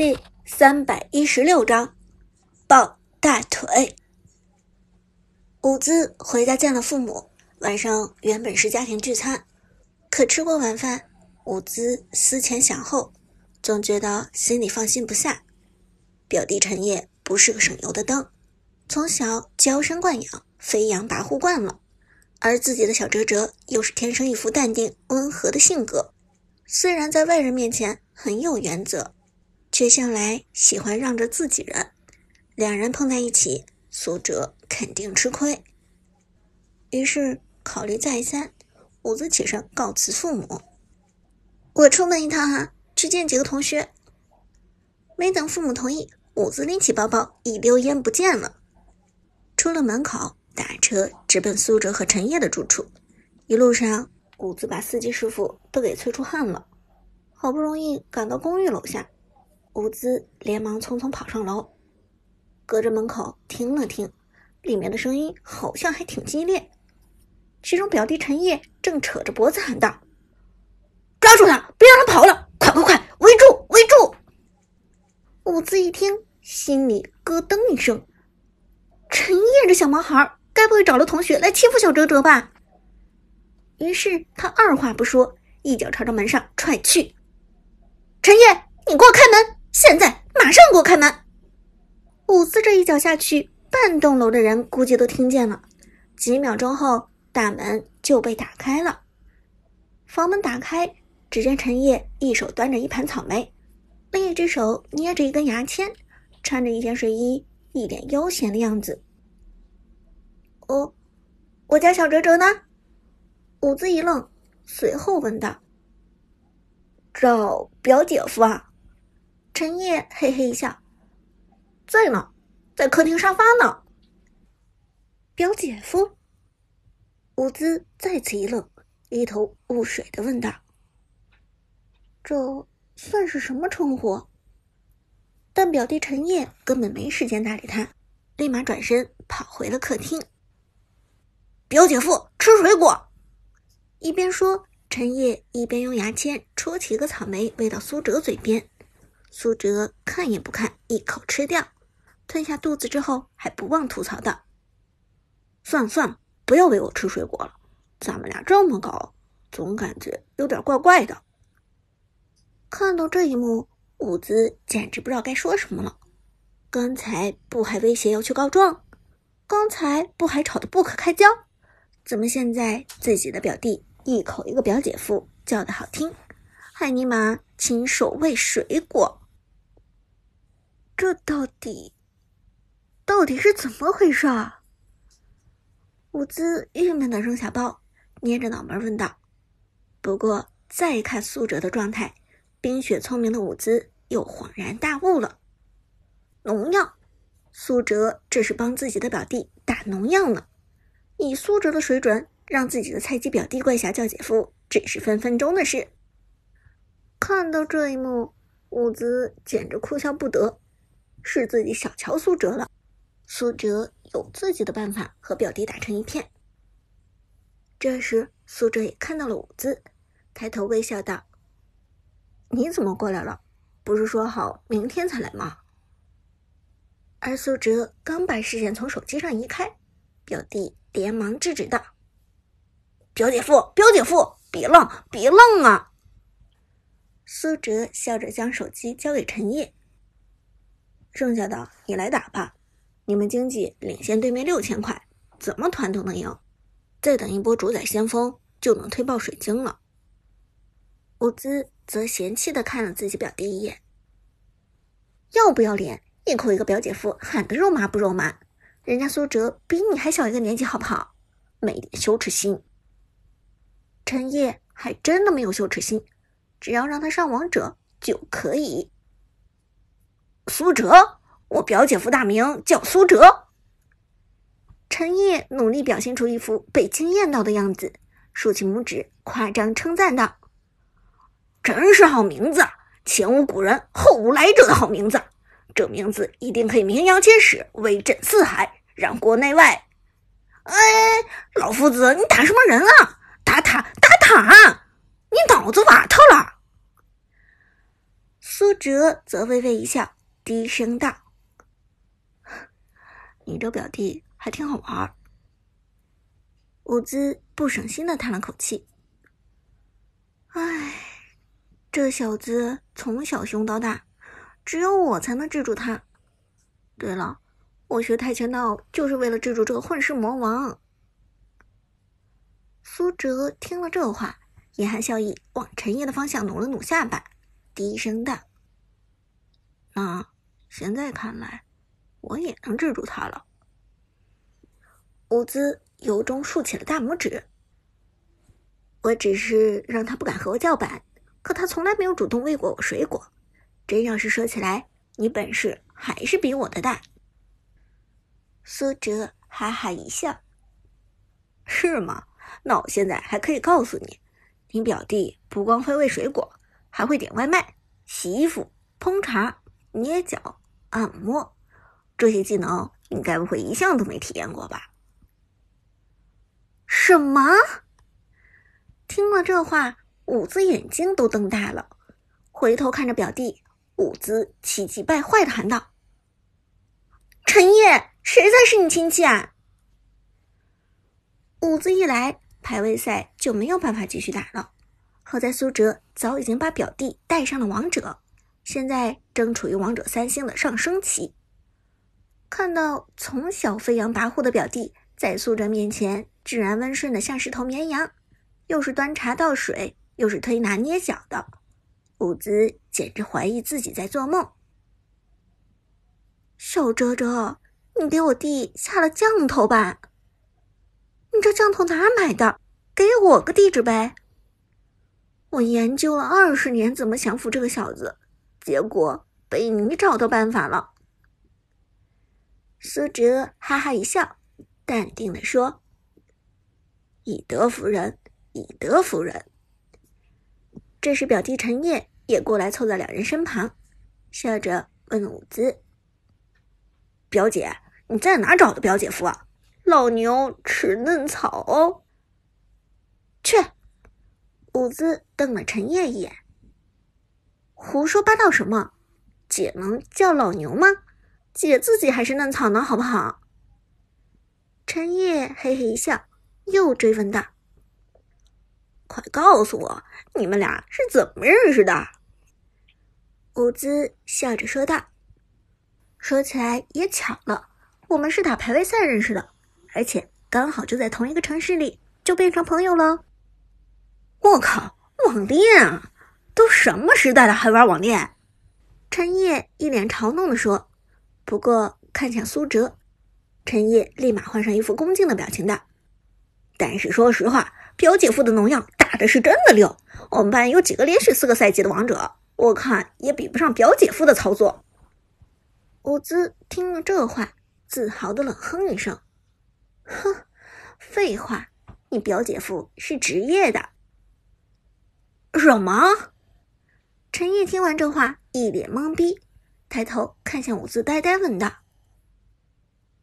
第三百一十六章抱大腿。伍兹回家见了父母，晚上原本是家庭聚餐，可吃过晚饭，伍兹思前想后，总觉得心里放心不下。表弟陈烨不是个省油的灯，从小娇生惯养，飞扬跋扈惯了，而自己的小哲哲又是天生一副淡定温和的性格，虽然在外人面前很有原则。却向来喜欢让着自己人，两人碰在一起，苏哲肯定吃亏。于是考虑再三，伍兹起身告辞父母：“我出门一趟哈，去见几个同学。”没等父母同意，伍兹拎起包包，一溜烟不见了。出了门口，打车直奔苏哲和陈烨的住处。一路上，伍兹把司机师傅都给催出汗了。好不容易赶到公寓楼下。伍兹连忙匆匆跑上楼，隔着门口听了听，里面的声音好像还挺激烈。其中表弟陈烨正扯着脖子喊道：“抓住他，别让他跑了！快快快，围住，围住！”伍兹一听，心里咯噔一声：“陈烨这小毛孩，该不会找了同学来欺负小哲哲吧？”于是他二话不说，一脚朝着门上踹去：“陈烨，你给我开门！”现在马上给我开门！伍兹这一脚下去，半栋楼的人估计都听见了。几秒钟后，大门就被打开了。房门打开，只见陈烨一手端着一盘草莓，另一只手捏着一根牙签，穿着一件睡衣，一脸悠闲的样子。哦，我家小哲哲呢？伍兹一愣，随后问道：“找表姐夫啊？”陈烨嘿嘿一笑，在呢，在客厅沙发呢。表姐夫，伍兹再次一愣，一头雾水的问道：“这算是什么称呼？”但表弟陈烨根本没时间搭理他，立马转身跑回了客厅。表姐夫吃水果，一边说，陈烨一边用牙签戳起一个草莓喂到苏哲嘴边。苏哲看也不看，一口吃掉，吞下肚子之后，还不忘吐槽道：“算了算了，不要喂我吃水果了，咱们俩这么高，总感觉有点怪怪的。”看到这一幕，伍兹简直不知道该说什么了。刚才不还威胁要去告状？刚才不还吵得不可开交？怎么现在自己的表弟一口一个表姐夫，叫的好听，还尼玛亲手喂水果？这到底到底是怎么回事啊？伍兹郁闷的扔下包，捏着脑门问道。不过再看苏哲的状态，冰雪聪明的伍兹又恍然大悟了。农药，苏哲这是帮自己的表弟打农药呢。以苏哲的水准，让自己的菜鸡表弟跪下叫姐夫，只是分分钟的事。看到这一幕，伍兹简直哭笑不得。是自己小瞧苏哲了，苏哲有自己的办法和表弟打成一片。这时，苏哲也看到了伍兹，抬头微笑道：“你怎么过来了？不是说好明天才来吗？”而苏哲刚把视线从手机上移开，表弟连忙制止道：“表姐夫，表姐夫，别愣，别愣啊！”苏哲笑着将手机交给陈烨。剩下的你来打吧，你们经济领先对面六千块，怎么团都能赢。再等一波主宰先锋，就能推爆水晶了。伍兹则嫌弃的看了自己表弟一眼，要不要脸？一口一个表姐夫，喊得肉麻不肉麻？人家苏哲比你还小一个年纪，好不好？没点羞耻心。陈烨还真的没有羞耻心，只要让他上王者就可以。苏哲，我表姐夫大名叫苏哲。陈毅努力表现出一副被惊艳到的样子，竖起拇指，夸张称赞道：“真是好名字，前无古人后无来者的好名字。这名字一定可以名扬千史，威震四海，让国内外……哎，老夫子，你打什么人啊？打塔，打塔！你脑子瓦特了！”苏哲则微微一笑，低声道：“你这表弟还挺好玩。”伍兹不省心的叹了口气：“唉，这小子从小凶到大，只有我才能制住他。对了，我学跆拳道就是为了制住这个混世魔王。”苏哲听了这话，眼含笑意，往陈烨的方向努了努下巴，低声道：“那现在看来，我也能制住他了。”伍兹。由衷竖起了大拇指。我只是让他不敢和我叫板，可他从来没有主动喂过我水果。真要是说起来，你本事还是比我的大。苏哲哈哈一笑：“是吗？那我现在还可以告诉你，你表弟不光会喂水果，还会点外卖、洗衣服、烹茶、捏脚、按摩，这些技能你该不会一项都没体验过吧？”什么？听了这话，伍兹眼睛都瞪大了，回头看着表弟，伍兹气急败坏的喊道：“陈烨，谁才是你亲戚啊？”伍兹一来，排位赛就没有办法继续打了。好在苏哲早已经把表弟带上了王者，现在正处于王者三星的上升期。看到从小飞扬跋扈的表弟在苏哲面前，自然温顺的像是头绵羊，又是端茶倒水，又是推拿捏脚的，伍兹简直怀疑自己在做梦。小哲哲，你给我弟下了降头吧？你这降头哪儿买的？给我个地址呗！我研究了二十年怎么降服这个小子，结果被你找到办法了。苏哲哈哈一笑，淡定的说。以德服人，以德服人。这时，表弟陈烨也过来凑在两人身旁，笑着问伍兹：“表姐，你在哪找的表姐夫啊？老牛吃嫩草哦。”去！伍兹瞪了陈烨一眼：“胡说八道什么？姐能叫老牛吗？姐自己还是嫩草呢，好不好？”陈烨嘿嘿一笑。又追问道：“快告诉我，你们俩是怎么认识的？”伍兹笑着说道：“说起来也巧了，我们是打排位赛认识的，而且刚好就在同一个城市里，就变成朋友了。”我靠，网恋啊！都什么时代了，还玩网恋？陈烨一脸嘲弄的说。不过看向苏哲，陈烨立马换上一副恭敬的表情道。但是说实话，表姐夫的农药打的是真的溜。我们班有几个连续四个赛季的王者，我看也比不上表姐夫的操作。伍兹听了这话，自豪的冷哼一声：“哼，废话，你表姐夫是职业的。”什么？陈烨听完这话，一脸懵逼，抬头看向伍兹，呆呆问道：“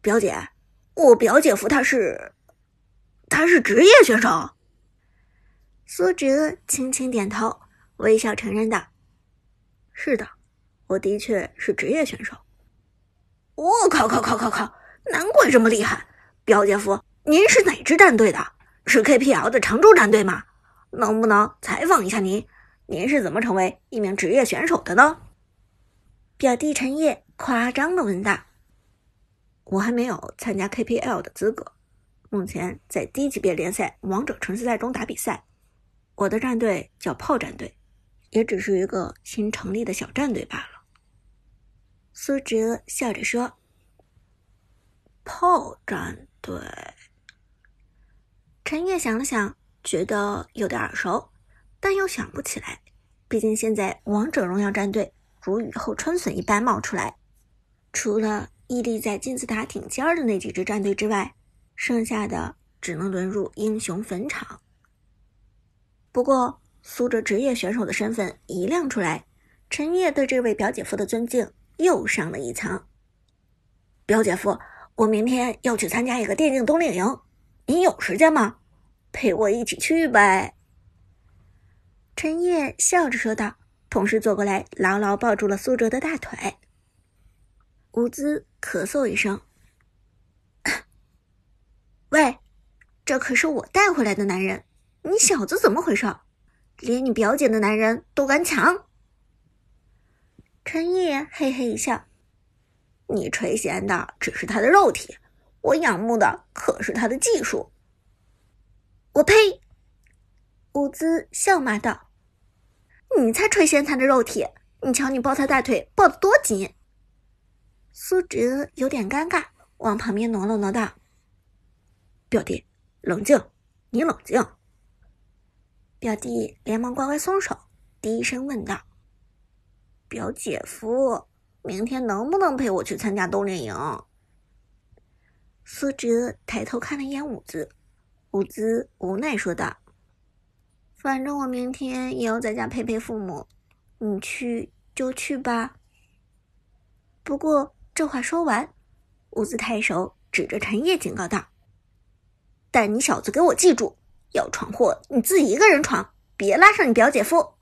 表姐，我表姐夫他是？”他是职业选手。苏哲轻轻点头，微笑承认道：“是的，我的确是职业选手。”我靠靠靠靠靠！难怪这么厉害，表姐夫，您是哪支战队的？是 KPL 的常驻战队吗？能不能采访一下您？您是怎么成为一名职业选手的呢？表弟陈烨夸张的问道：“我还没有参加 KPL 的资格。”目前在低级别联赛王者城市赛中打比赛，我的战队叫炮战队，也只是一个新成立的小战队罢了。苏哲笑着说：“炮战队。”陈烨想了想，觉得有点耳熟，但又想不起来。毕竟现在王者荣耀战队如雨后春笋一般冒出来，除了屹立在金字塔顶尖的那几支战队之外。剩下的只能沦入英雄坟场。不过，苏哲职业选手的身份一亮出来，陈烨对这位表姐夫的尊敬又上了一层。表姐夫，我明天要去参加一个电竞冬令营，你有时间吗？陪我一起去呗。陈烨笑着说道，同时坐过来，牢牢抱住了苏哲的大腿。伍兹咳嗽一声：“ 喂，这可是我带回来的男人，你小子怎么回事？连你表姐的男人都敢抢？”陈烨嘿嘿一笑：“你垂涎的只是他的肉体，我仰慕的可是他的技术。”我呸！伍兹笑骂道：“你才垂涎他的肉体！你瞧你抱他大腿抱得多紧！”苏哲有点尴尬，往旁边挪了挪，道：“表弟，冷静，你冷静。”表弟连忙乖乖松手，低声问道：“表姐夫，明天能不能陪我去参加冬令营？”苏哲抬头看了一眼伍兹。伍兹无奈说道：“反正我明天也要在家陪陪父母，你去就去吧。”不过这话说完，伍兹抬手指着陈烨警告道：“但你小子给我记住，要闯祸你自己一个人闯，别拉上你表姐夫。”